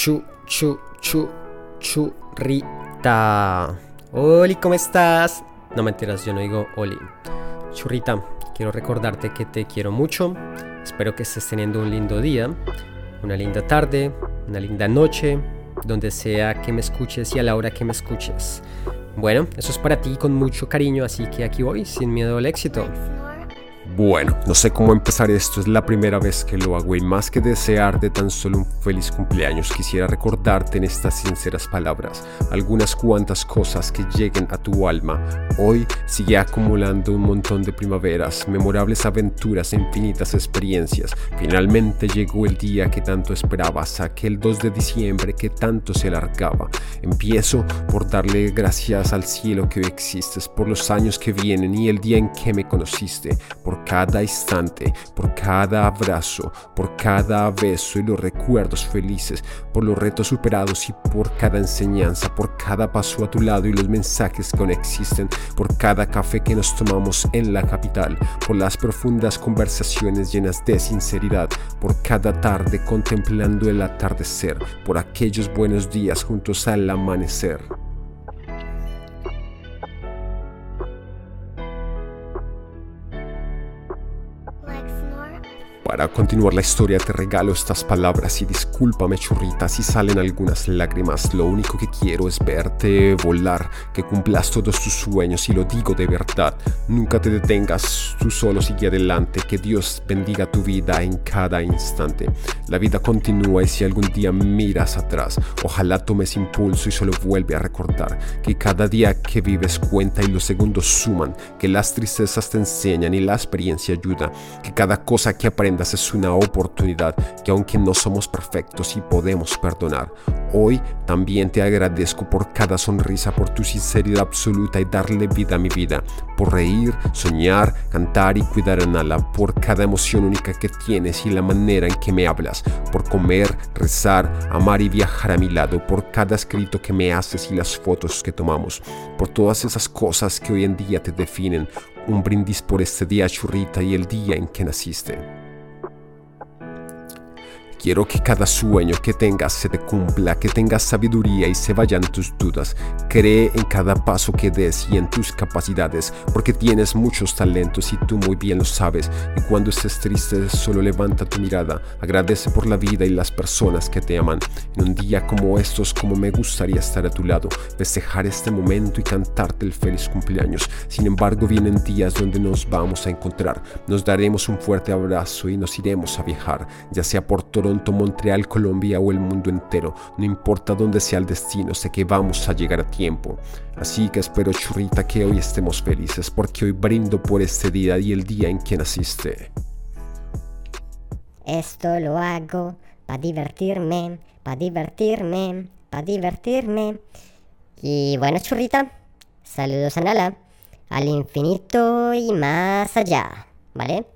chu, chu, chu, churrita. Oli, ¿cómo estás? No mentiras, yo no digo Oli. Churrita, quiero recordarte que te quiero mucho. Espero que estés teniendo un lindo día, una linda tarde, una linda noche, donde sea que me escuches y a la hora que me escuches. Bueno, eso es para ti con mucho cariño, así que aquí voy, sin miedo al éxito. Bueno, no sé cómo empezar esto, es la primera vez que lo hago y más que desear de tan solo un feliz cumpleaños, quisiera recordarte en estas sinceras palabras algunas cuantas cosas que lleguen a tu alma. Hoy sigue acumulando un montón de primaveras, memorables aventuras, infinitas experiencias. Finalmente llegó el día que tanto esperabas, aquel 2 de diciembre que tanto se alargaba. Empiezo por darle gracias al cielo que hoy existes, por los años que vienen y el día en que me conociste, por cada instante, por cada abrazo, por cada beso y los recuerdos felices, por los retos superados y por cada enseñanza, por cada paso a tu lado y los mensajes que existen, por cada café que nos tomamos en la capital, por las profundas conversaciones llenas de sinceridad, por cada tarde contemplando el atardecer, por aquellos buenos días juntos al amanecer. Para continuar la historia te regalo estas palabras y discúlpame churrita si salen algunas lágrimas. Lo único que quiero es verte volar, que cumplas todos tus sueños y lo digo de verdad. Nunca te detengas, tú solo sigue adelante, que Dios bendiga tu vida en cada instante. La vida continúa y si algún día miras atrás, ojalá tomes impulso y solo vuelve a recordar que cada día que vives cuenta y los segundos suman, que las tristezas te enseñan y la experiencia ayuda, que cada cosa que aprendes es una oportunidad que aunque no somos perfectos y podemos perdonar, hoy también te agradezco por cada sonrisa, por tu sinceridad absoluta y darle vida a mi vida, por reír, soñar, cantar y cuidar a Nala, por cada emoción única que tienes y la manera en que me hablas, por comer, rezar, amar y viajar a mi lado, por cada escrito que me haces y las fotos que tomamos, por todas esas cosas que hoy en día te definen. Un brindis por este día churrita y el día en que naciste. Quiero que cada sueño que tengas se te cumpla, que tengas sabiduría y se vayan tus dudas. Cree en cada paso que des y en tus capacidades, porque tienes muchos talentos y tú muy bien lo sabes. Y cuando estés triste, solo levanta tu mirada, agradece por la vida y las personas que te aman. En un día como estos, como me gustaría estar a tu lado, festejar este momento y cantarte el feliz cumpleaños. Sin embargo, vienen días donde nos vamos a encontrar. Nos daremos un fuerte abrazo y nos iremos a viajar, ya sea por todo Montreal, Colombia o el mundo entero. No importa dónde sea el destino, sé que vamos a llegar a tiempo. Así que espero, churrita, que hoy estemos felices, porque hoy brindo por este día y el día en que naciste. Esto lo hago para divertirme, para divertirme, para divertirme. Y bueno, churrita, saludos a Nala, al infinito y más allá, ¿vale?